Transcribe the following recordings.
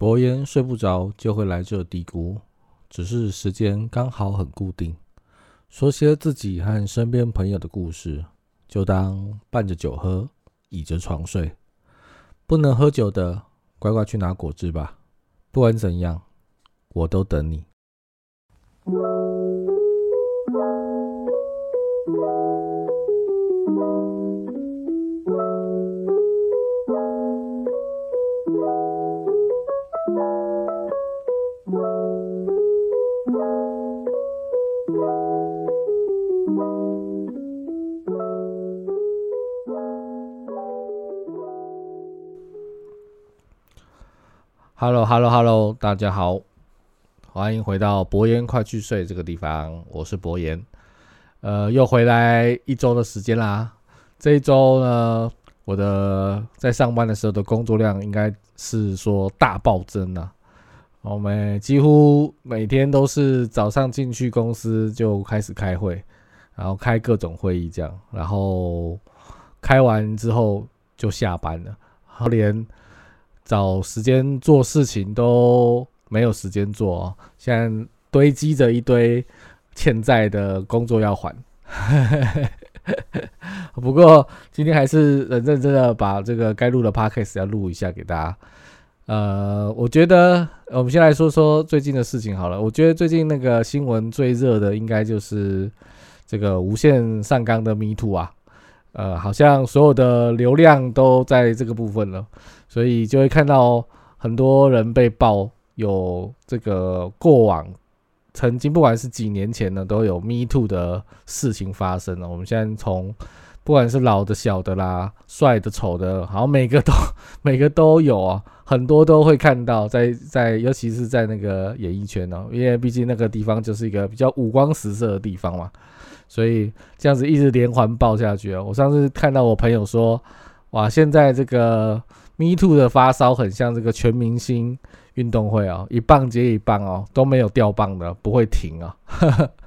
伯言睡不着就会来这嘀咕，只是时间刚好很固定。说些自己和身边朋友的故事，就当伴着酒喝，倚着床睡。不能喝酒的，乖乖去拿果汁吧。不管怎样，我都等你。Hello，Hello，Hello，大家好，欢迎回到博言快去睡这个地方，我是博言，呃，又回来一周的时间啦。这一周呢，我的在上班的时候的工作量应该是说大暴增啊。我们几乎每天都是早上进去公司就开始开会，然后开各种会议这样，然后开完之后就下班了，连。找时间做事情都没有时间做，现在堆积着一堆欠债的工作要还。不过今天还是认认真的把这个该录的 podcast 要录一下给大家。呃，我觉得我们先来说说最近的事情好了。我觉得最近那个新闻最热的应该就是这个无限上纲的 Me Too 啊。呃，好像所有的流量都在这个部分了。所以就会看到很多人被爆有这个过往曾经，不管是几年前呢，都有 Me Too 的事情发生了。我们现在从不管是老的、小的啦，帅的、丑的，好像每个都 每个都有啊，很多都会看到，在在尤其是在那个演艺圈呢，因为毕竟那个地方就是一个比较五光十色的地方嘛，所以这样子一直连环爆下去啊。我上次看到我朋友说，哇，现在这个。Me Too 的发烧很像这个全明星运动会哦，一棒接一棒哦，都没有掉棒的，不会停啊。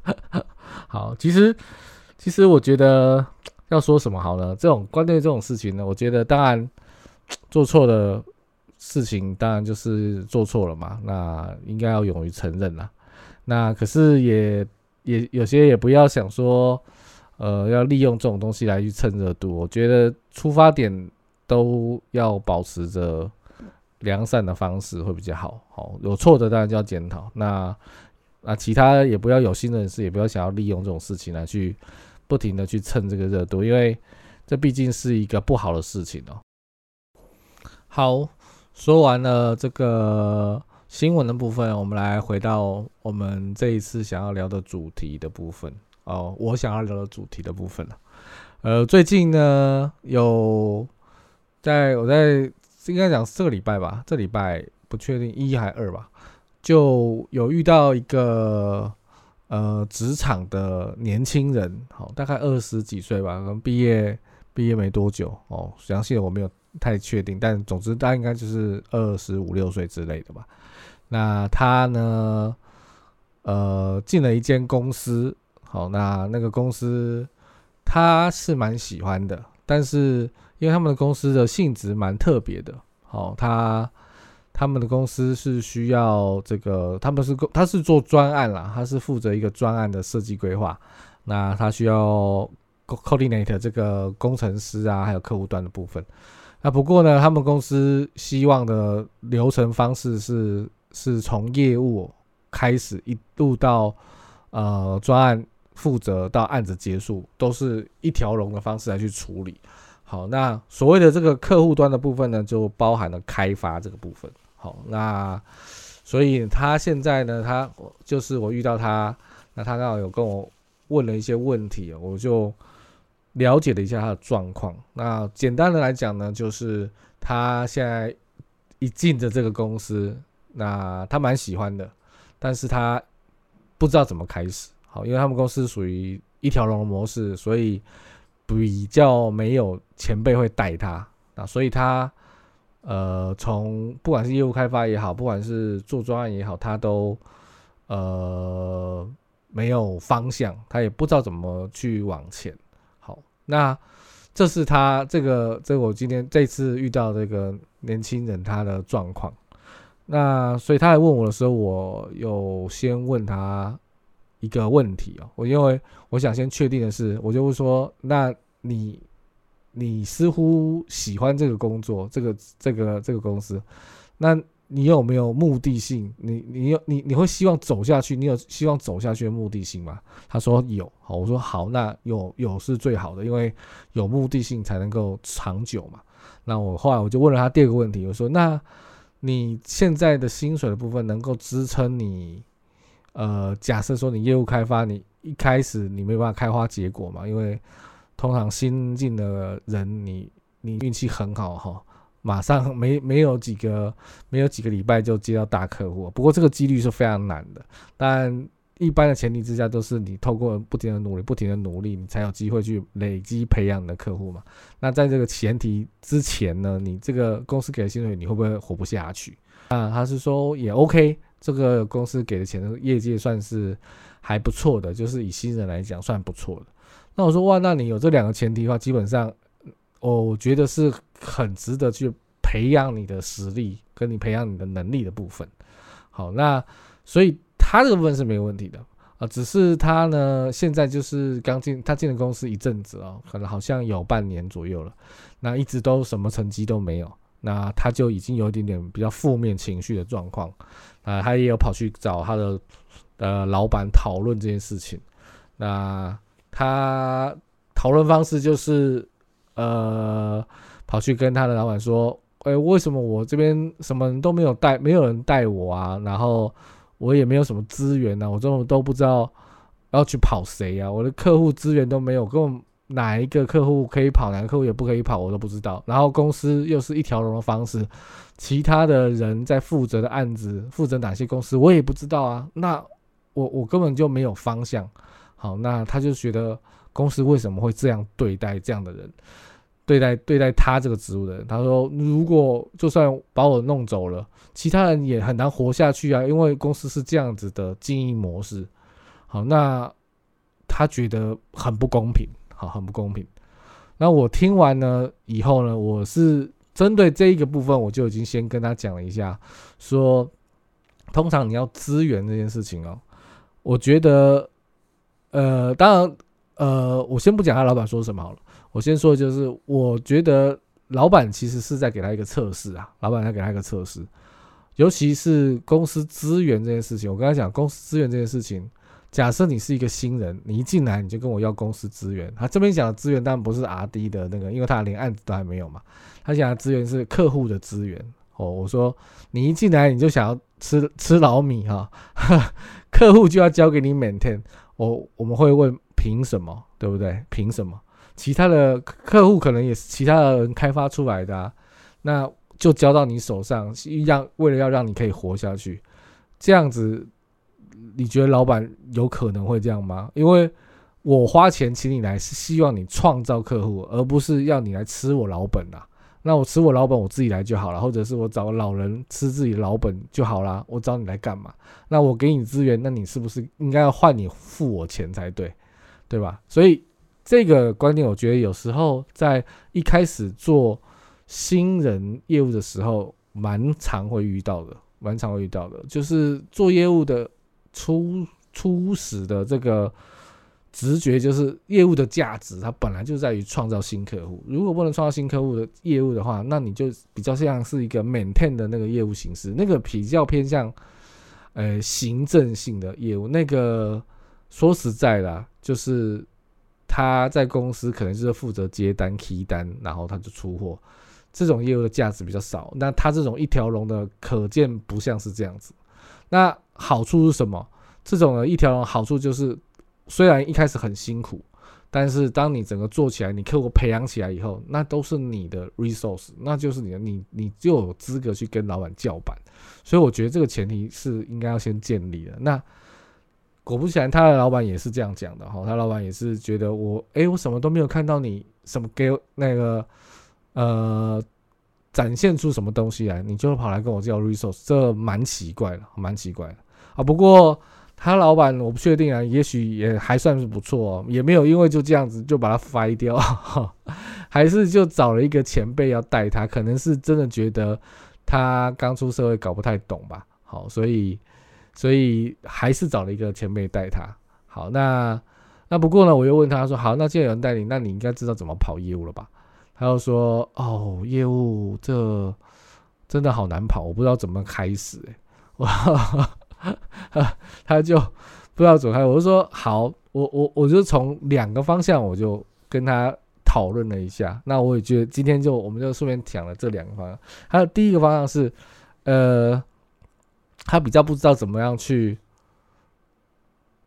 好，其实其实我觉得要说什么好呢？这种关于这种事情呢，我觉得当然做错的事情，当然就是做错了嘛。那应该要勇于承认啦。那可是也也有些也不要想说，呃，要利用这种东西来去蹭热度。我觉得出发点。都要保持着良善的方式会比较好。好，有错的当然就要检讨。那那其他也不要有心人士，也不要想要利用这种事情来去不停的去蹭这个热度，因为这毕竟是一个不好的事情哦。好，说完了这个新闻的部分，我们来回到我们这一次想要聊的主题的部分哦。我想要聊的主题的部分呃，最近呢有。在我在应该讲这个礼拜吧，这礼拜不确定一还二吧，就有遇到一个呃职场的年轻人，好，大概二十几岁吧，可能毕业毕业没多久哦，详细的我没有太确定，但总之他应该就是二十五六岁之类的吧。那他呢，呃，进了一间公司，好，那那个公司他是蛮喜欢的，但是。因为他们的公司的性质蛮特别的，好，他他们的公司是需要这个，他们是他是做专案啦，他是负责一个专案的设计规划，那他需要 coordinate 这个工程师啊，还有客户端的部分。那不过呢，他们公司希望的流程方式是是从业务开始一路到呃专案负责到案子结束，都是一条龙的方式来去处理。好，那所谓的这个客户端的部分呢，就包含了开发这个部分。好，那所以他现在呢，他就是我遇到他，那他刚好有跟我问了一些问题，我就了解了一下他的状况。那简单的来讲呢，就是他现在一进的这个公司，那他蛮喜欢的，但是他不知道怎么开始。好，因为他们公司属于一条龙模式，所以。比较没有前辈会带他啊，所以他呃，从不管是业务开发也好，不管是做专案也好，他都呃没有方向，他也不知道怎么去往前。好，那这是他这个这我今天这次遇到这个年轻人他的状况。那所以他来问我的时候，我有先问他一个问题哦，我因为我想先确定的是，我就会说，那你你似乎喜欢这个工作，这个这个这个公司，那你有没有目的性？你你有你你会希望走下去？你有希望走下去的目的性吗？他说有，好，我说好，那有有是最好的，因为有目的性才能够长久嘛。那我后来我就问了他第二个问题，我说那。你现在的薪水的部分能够支撑你，呃，假设说你业务开发，你一开始你没有办法开花结果嘛？因为通常新进的人，你你运气很好哈，马上没没有几个没有几个礼拜就接到大客户，不过这个几率是非常难的，但。一般的前提之下，都是你透过不停的努力、不停的努力，你才有机会去累积培养你的客户嘛。那在这个前提之前呢，你这个公司给的薪水，你会不会活不下去？啊，他是说也 OK，这个公司给的钱的，业界算是还不错的，就是以新人来讲算不错的。那我说哇，那你有这两个前提的话，基本上，我觉得是很值得去培养你的实力，跟你培养你的能力的部分。好，那所以。他这个部分是没有问题的啊，只是他呢，现在就是刚进，他进了公司一阵子哦，可能好像有半年左右了，那一直都什么成绩都没有，那他就已经有一点点比较负面情绪的状况。啊，他也有跑去找他的呃老板讨论这件事情，那他讨论方式就是呃跑去跟他的老板说，哎，为什么我这边什么都没有带，没有人带我啊，然后。我也没有什么资源呐，我这种都不知道要去跑谁呀，我的客户资源都没有，跟我哪一个客户可以跑，哪个客户也不可以跑，我都不知道。然后公司又是一条龙的方式，其他的人在负责的案子，负责哪些公司我也不知道啊。那我我根本就没有方向。好，那他就觉得公司为什么会这样对待这样的人？对待对待他这个职务的人，他说：“如果就算把我弄走了，其他人也很难活下去啊，因为公司是这样子的经营模式。”好，那他觉得很不公平，好，很不公平。那我听完呢以后呢，我是针对这一个部分，我就已经先跟他讲了一下，说通常你要资源这件事情哦，我觉得，呃，当然，呃，我先不讲他老板说什么好了。我先说，就是我觉得老板其实是在给他一个测试啊，老板在给他一个测试，尤其是公司资源这件事情。我刚才讲公司资源这件事情，假设你是一个新人，你一进来你就跟我要公司资源，他这边讲的资源当然不是 R D 的那个，因为他连案子都还没有嘛。他讲的资源是客户的资源哦。我说你一进来你就想要吃吃老米哈，客户就要交给你 maintain。我我们会问凭什么，对不对？凭什么？其他的客户可能也是其他的人开发出来的，那就交到你手上，让为了要让你可以活下去，这样子，你觉得老板有可能会这样吗？因为我花钱请你来是希望你创造客户，而不是要你来吃我老本啊。那我吃我老本，我自己来就好了，或者是我找个老人吃自己老本就好了。我找你来干嘛？那我给你资源，那你是不是应该要换你付我钱才对，对吧？所以。这个观点，我觉得有时候在一开始做新人业务的时候，蛮常会遇到的，蛮常会遇到的。就是做业务的初初始的这个直觉，就是业务的价值，它本来就在于创造新客户。如果不能创造新客户的业务的话，那你就比较像是一个 maintain 的那个业务形式，那个比较偏向呃行政性的业务。那个说实在的，就是。他在公司可能就是负责接单、提单，然后他就出货，这种业务的价值比较少。那他这种一条龙的，可见不像是这样子。那好处是什么？这种的一条龙好处就是，虽然一开始很辛苦，但是当你整个做起来，你客户培养起来以后，那都是你的 resource，那就是你的，你你就有资格去跟老板叫板。所以我觉得这个前提是应该要先建立的。那。果不其然，他的老板也是这样讲的哈。他老板也是觉得我，哎，我什么都没有看到你什么给那个呃展现出什么东西来，你就跑来跟我叫 resource，这蛮奇怪的，蛮奇怪的啊。不过他老板我不确定啊，也许也还算是不错，哦也没有因为就这样子就把他废掉，还是就找了一个前辈要带他，可能是真的觉得他刚出社会搞不太懂吧，好，所以所以还是找了一个前辈带他。好，那那不过呢，我又问他说，好，那既然有人带你，那你应该知道怎么跑业务了吧？他又说，哦，业务这真的好难跑，我不知道怎么开始，哎，我 他就不知道怎么开，我就说好，我我我就从两个方向，我就跟他讨论了一下。那我也觉得今天就我们就顺便讲了这两个方向。还有第一个方向是，呃，他比较不知道怎么样去。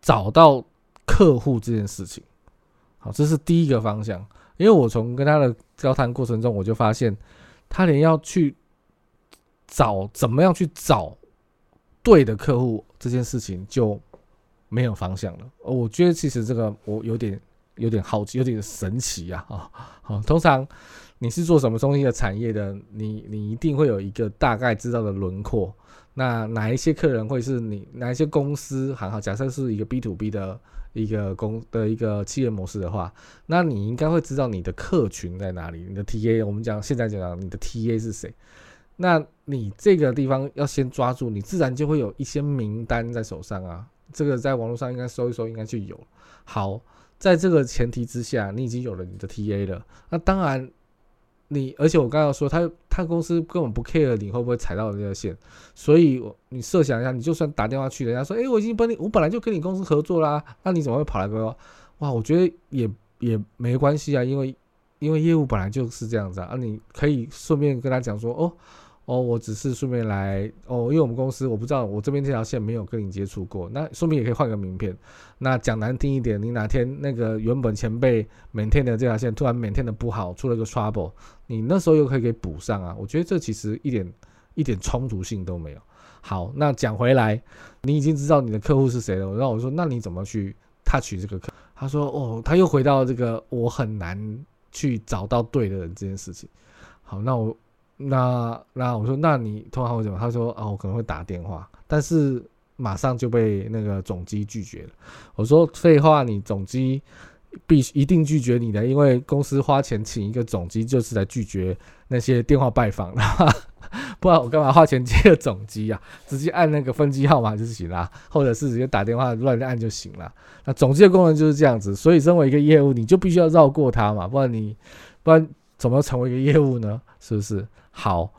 找到客户这件事情，好，这是第一个方向。因为我从跟他的交谈过程中，我就发现他连要去找怎么样去找对的客户这件事情就没有方向了。我觉得其实这个我有点有点好奇，有点神奇呀啊！好，通常你是做什么东西的产业的，你你一定会有一个大概知道的轮廓。那哪一些客人会是你哪一些公司？很好，假设是一个 B to B 的一个公的一个企业模式的话，那你应该会知道你的客群在哪里，你的 TA。我们讲现在讲你的 TA 是谁？那你这个地方要先抓住，你自然就会有一些名单在手上啊。这个在网络上应该搜一搜，应该就有。好，在这个前提之下，你已经有了你的 TA 了，那当然。你而且我刚刚说他他公司根本不 care 你会不会踩到这个线，所以你设想一下，你就算打电话去，人家说，哎，我已经帮你，我本来就跟你公司合作啦，那你怎么会跑来跟我？哇，我觉得也也没关系啊，因为因为业务本来就是这样子啊，你可以顺便跟他讲说，哦。哦，我只是顺便来哦，因为我们公司我不知道，我这边这条线没有跟你接触过，那说明也可以换个名片。那讲难听一点，你哪天那个原本前辈每天的这条线突然每天的不好，出了个 trouble，你那时候又可以给补上啊。我觉得这其实一点一点冲突性都没有。好，那讲回来，你已经知道你的客户是谁了。然后我说，那你怎么去 touch 这个客？他说，哦，他又回到这个我很难去找到对的人这件事情。好，那我。那那我说，那你通常会怎么？他说啊，我可能会打电话，但是马上就被那个总机拒绝了。我说废话，你总机必须一定拒绝你的，因为公司花钱请一个总机就是来拒绝那些电话拜访的，不然我干嘛花钱接个总机啊？直接按那个分机号码就行了，或者是直接打电话乱按就行了。那总机的功能就是这样子，所以身为一个业务，你就必须要绕过它嘛，不然你不然怎么成为一个业务呢？是不是？好，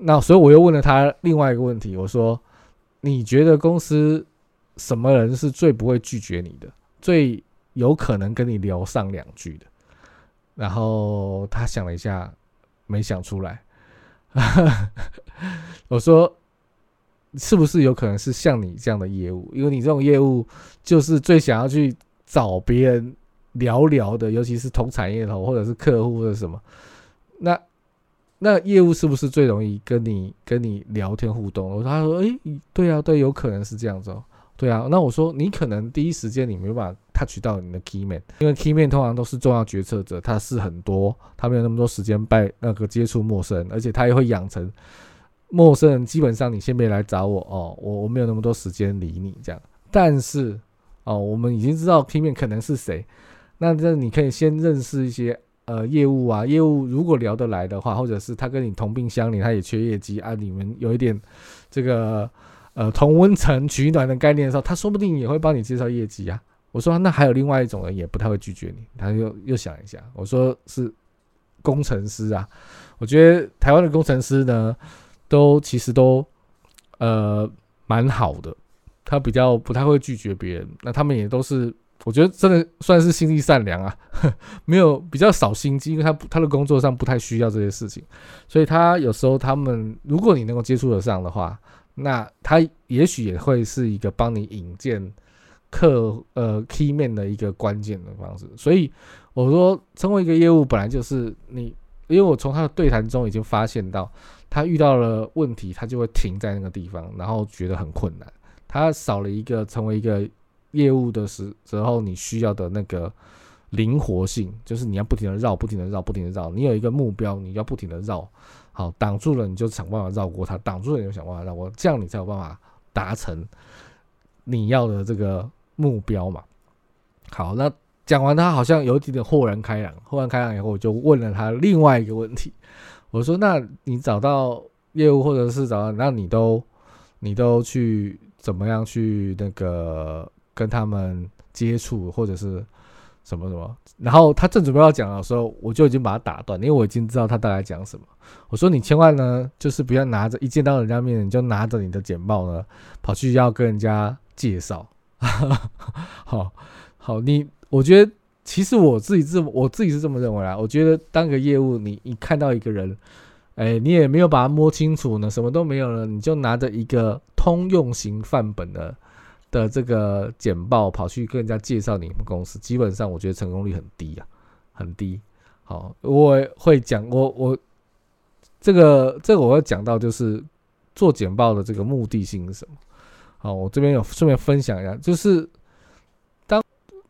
那所以我又问了他另外一个问题，我说：“你觉得公司什么人是最不会拒绝你的，最有可能跟你聊上两句的？”然后他想了一下，没想出来。我说：“是不是有可能是像你这样的业务？因为你这种业务就是最想要去找别人聊聊的，尤其是同产业头或者是客户或者什么。”那那业务是不是最容易跟你跟你聊天互动？我说他说诶，对啊，对，有可能是这样子哦。对啊，那我说你可能第一时间你没有办法 touch 到你的 key man，因为 key man 通常都是重要决策者，他是很多，他没有那么多时间拜那个接触陌生人，而且他也会养成陌生人基本上你先别来找我哦，我我没有那么多时间理你这样。但是哦，我们已经知道 key man 可能是谁，那这你可以先认识一些。呃，业务啊，业务如果聊得来的话，或者是他跟你同病相怜，他也缺业绩啊，你们有一点这个呃同温层取暖的概念的时候，他说不定也会帮你介绍业绩啊。我说那还有另外一种人也不太会拒绝你，他又又想一下，我说是工程师啊，我觉得台湾的工程师呢，都其实都呃蛮好的，他比较不太会拒绝别人，那他们也都是。我觉得真的算是心地善良啊，没有比较少心机，因为他他的工作上不太需要这些事情，所以他有时候他们如果你能够接触得上的话，那他也许也会是一个帮你引荐客呃 key man 的一个关键的方式。所以我说，成为一个业务本来就是你，因为我从他的对谈中已经发现到，他遇到了问题，他就会停在那个地方，然后觉得很困难，他少了一个成为一个。业务的时时候，你需要的那个灵活性，就是你要不停的绕，不停的绕，不停的绕。你有一个目标，你要不停的绕。好，挡住了你就想办法绕过它，挡住了你就想办法绕过，这样你才有办法达成你要的这个目标嘛。好，那讲完他好像有一点点豁然开朗，豁然开朗以后，我就问了他另外一个问题，我说：那你找到？业务或者是找到，那你都你都去怎么样去那个跟他们接触，或者是什么什么？然后他正准备要讲的时候，我就已经把他打断，因为我已经知道他大概讲什么。我说你千万呢，就是不要拿着一见到人家面，你就拿着你的简报呢，跑去要跟人家介绍。好好，你我觉得其实我自己这我自己是这么认为啊。我觉得当个业务，你你看到一个人，哎，你也没有把他摸清楚呢，什么都没有了，你就拿着一个通用型范本的的这个简报跑去跟人家介绍你们公司，基本上我觉得成功率很低啊，很低。好，我会讲我我这个这个我要讲到就是做简报的这个目的性是什么？好，我这边有顺便分享一下，就是当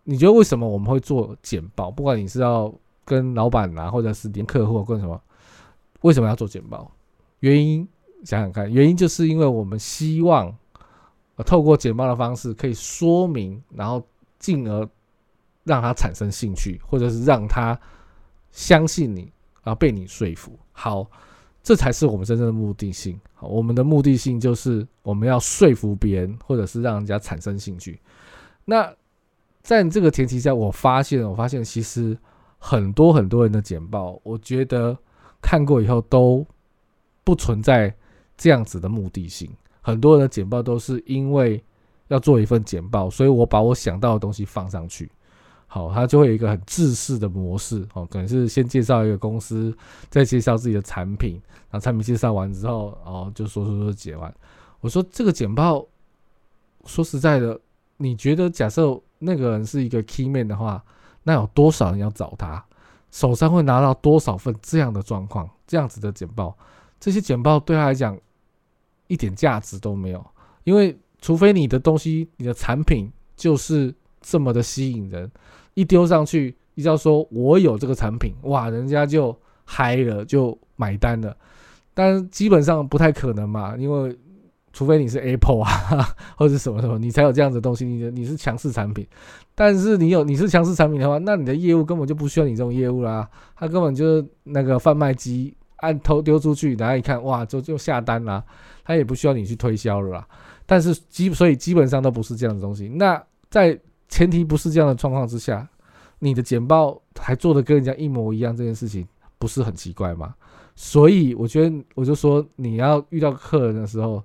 你觉得为什么我们会做简报？不管你是要跟老板啊，或者是连客户跟什么，为什么要做简报？原因想想看，原因就是因为我们希望透过简报的方式可以说明，然后进而让他产生兴趣，或者是让他相信你，然后被你说服。好。这才是我们真正的目的性。好，我们的目的性就是我们要说服别人，或者是让人家产生兴趣。那在这个前提下，我发现，我发现其实很多很多人的简报，我觉得看过以后都不存在这样子的目的性。很多人的简报都是因为要做一份简报，所以我把我想到的东西放上去。好，他就会有一个很制式的模式，哦，可能是先介绍一个公司，再介绍自己的产品，然后产品介绍完之后，哦，就说说说解完。我说这个简报，说实在的，你觉得假设那个人是一个 key man 的话，那有多少人要找他？手上会拿到多少份这样的状况，这样子的简报？这些简报对他来讲一点价值都没有，因为除非你的东西，你的产品就是这么的吸引人。一丢上去，一要说我有这个产品，哇，人家就嗨了，就买单了。但基本上不太可能嘛，因为除非你是 Apple 啊，或者什么什么，你才有这样子的东西。你的你是强势产品，但是你有你是强势产品的话，那你的业务根本就不需要你这种业务啦。他根本就是那个贩卖机，按头丢出去，大家一看，哇，就就下单啦。他也不需要你去推销了啦。但是基所以基本上都不是这样的东西。那在前提不是这样的状况之下，你的简报还做的跟人家一模一样，这件事情不是很奇怪吗？所以我觉得，我就说你要遇到客人的时候，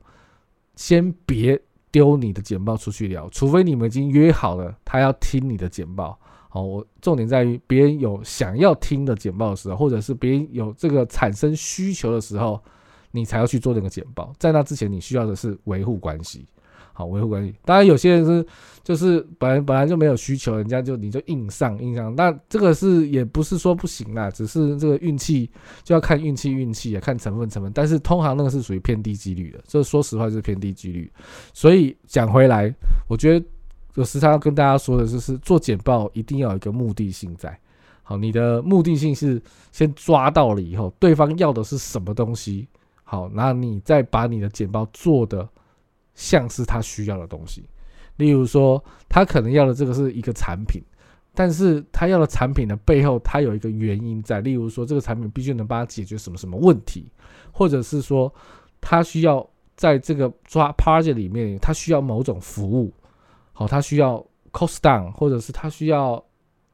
先别丢你的简报出去聊，除非你们已经约好了，他要听你的简报。好，我重点在于别人有想要听的简报的时候，或者是别人有这个产生需求的时候，你才要去做这个简报。在那之前，你需要的是维护关系。好维护关系，当然有些人是就是本来本来就没有需求，人家就你就硬上硬上，那这个是也不是说不行啦，只是这个运气就要看运气运气啊，看成分成分，但是通常那个是属于偏低几率的，这说实话就是偏低几率。所以讲回来，我觉得有时常要跟大家说的就是做简报一定要有一个目的性在。好，你的目的性是先抓到了以后，对方要的是什么东西，好，那你再把你的简报做的。像是他需要的东西，例如说，他可能要的这个是一个产品，但是他要的产品的背后，他有一个原因在。例如说，这个产品必须能帮他解决什么什么问题，或者是说，他需要在这个抓 project 里面，他需要某种服务，好，他需要 cost down，或者是他需要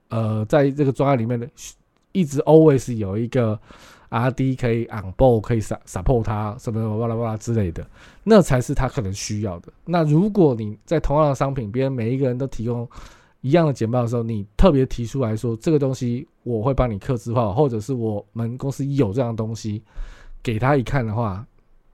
呃，在这个专案里面的一直 always 有一个。R D 可以 on board 可以 support 他什么什么巴拉巴拉之类的，那才是他可能需要的。那如果你在同样的商品，别人每一个人都提供一样的简报的时候，你特别提出来说这个东西我会帮你刻字化，或者是我们公司有这样东西给他一看的话，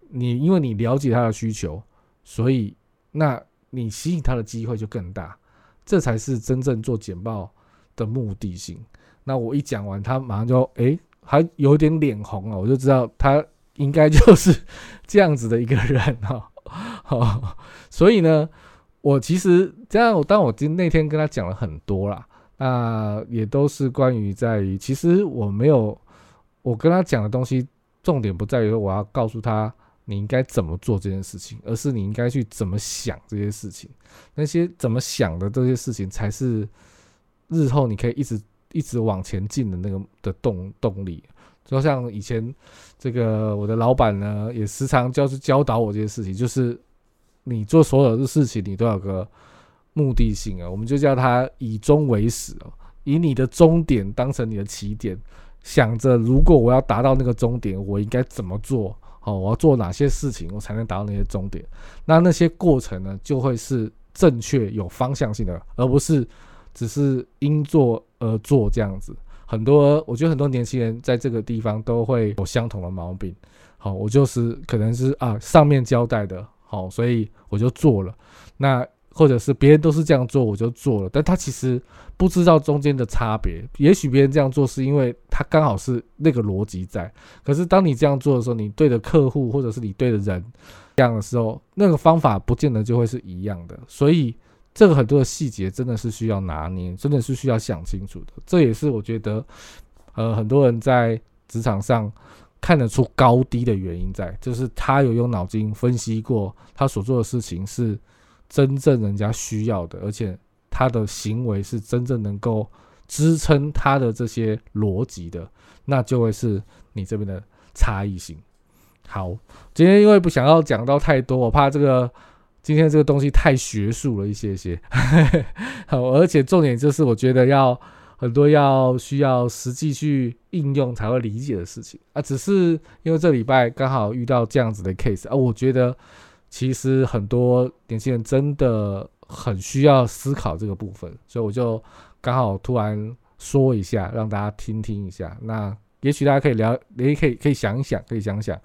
你因为你了解他的需求，所以那你吸引他的机会就更大。这才是真正做简报的目的性。那我一讲完，他马上就诶。还有点脸红了，我就知道他应该就是 这样子的一个人哈。好，所以呢，我其实这样，当我今那天跟他讲了很多啦，那也都是关于在于，其实我没有我跟他讲的东西，重点不在于我要告诉他你应该怎么做这件事情，而是你应该去怎么想这些事情，那些怎么想的这些事情，才是日后你可以一直。一直往前进的那个的动动力，就像以前这个我的老板呢，也时常就是教导我这些事情，就是你做所有的事情，你都要有个目的性啊，我们就叫它以终为始哦，以你的终点当成你的起点，想着如果我要达到那个终点，我应该怎么做？哦，我要做哪些事情，我才能达到那些终点？那那些过程呢，就会是正确、有方向性的，而不是只是因做而做这样子。很多，我觉得很多年轻人在这个地方都会有相同的毛病。好，我就是可能是啊，上面交代的，好，所以我就做了。那或者是别人都是这样做，我就做了，但他其实不知道中间的差别。也许别人这样做是因为他刚好是那个逻辑在，可是当你这样做的时候，你对的客户或者是你对的人这样的时候，那个方法不见得就会是一样的。所以这个很多的细节真的是需要拿捏，真的是需要想清楚的。这也是我觉得，呃，很多人在职场上看得出高低的原因在，就是他有用脑筋分析过他所做的事情是。真正人家需要的，而且他的行为是真正能够支撑他的这些逻辑的，那就会是你这边的差异性。好，今天因为不想要讲到太多，我怕这个今天这个东西太学术了一些些。好，而且重点就是我觉得要很多要需要实际去应用才会理解的事情啊。只是因为这礼拜刚好遇到这样子的 case 啊，我觉得。其实很多年轻人真的很需要思考这个部分，所以我就刚好突然说一下，让大家听听一下。那也许大家可以聊，也可以可以想一想，可以想想。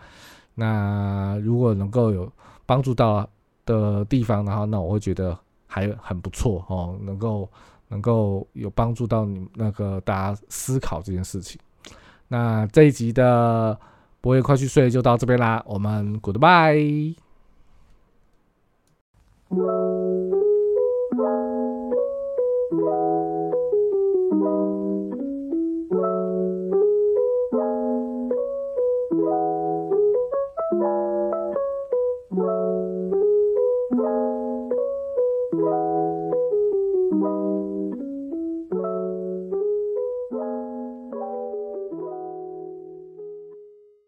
那如果能够有帮助到的地方的话，那我会觉得还很不错哦，能够能够有帮助到你那个大家思考这件事情。那这一集的不会快去睡就到这边啦，我们 Goodbye。Música